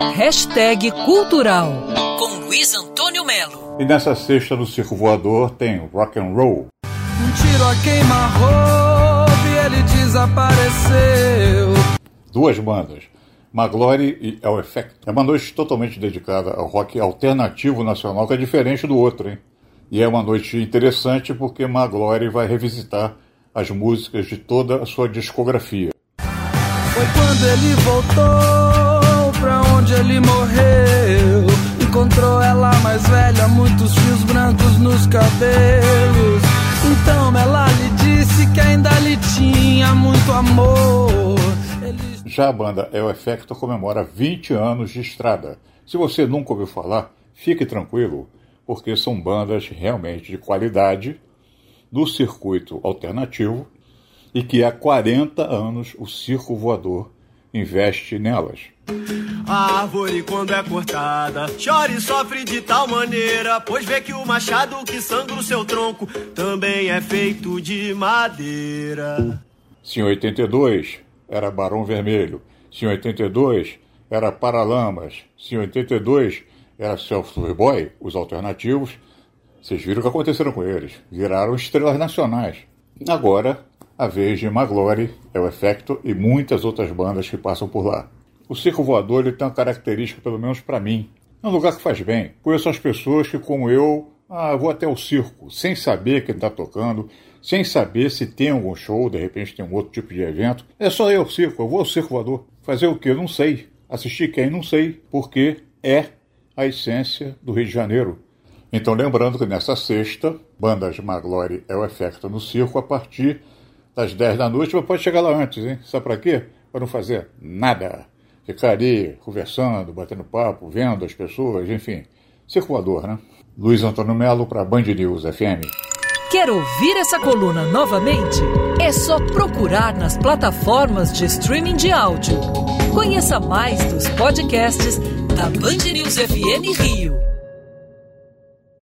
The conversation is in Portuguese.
Hashtag Cultural com Luiz Antônio Melo. E nessa sexta do Circo Voador tem rock and roll. Um tiro a queima-roupa e ele desapareceu. Duas bandas, Maglory e El Effect. É uma noite totalmente dedicada ao rock alternativo nacional, que é diferente do outro, hein? E é uma noite interessante porque Maglory vai revisitar as músicas de toda a sua discografia. Foi quando ele voltou pra onde ele morreu. Encontrou ela mais velha, muitos fios brancos nos cabelos. Então ela lhe disse que ainda lhe tinha muito amor. Ele... Já a banda El Effecto comemora 20 anos de estrada. Se você nunca ouviu falar, fique tranquilo, porque são bandas realmente de qualidade do circuito alternativo e que há 40 anos o circo voador investe nelas. A árvore, quando é cortada, chora e sofre de tal maneira, pois vê que o machado que sangra o seu tronco também é feito de madeira. Se em 82 era Barão Vermelho, se em 82 era Paralamas, se em 82 era Self Boy, os alternativos, vocês viram o que aconteceram com eles. Viraram estrelas nacionais. Agora, a vez de Maglory, é o Effecto e muitas outras bandas que passam por lá. O circo voador ele tem uma característica, pelo menos para mim. É um lugar que faz bem. Conheço as pessoas que, como eu, ah, vou até o circo, sem saber quem está tocando, sem saber se tem algum show, de repente tem um outro tipo de evento. É só ao circo, eu vou ao circo voador. Fazer o quê? Não sei. Assistir quem? Não sei. Porque é a essência do Rio de Janeiro. Então, lembrando que nessa sexta, bandas Maglory é o Effecto no circo a partir das 10 da noite, mas pode chegar lá antes, hein? Sabe para quê? Para não fazer nada. Ficar ali conversando, batendo papo, vendo as pessoas, enfim. Circulador, né? Luiz Antônio Melo para Band News FM. Quer ouvir essa coluna novamente? É só procurar nas plataformas de streaming de áudio. Conheça mais dos podcasts da Band News FM Rio.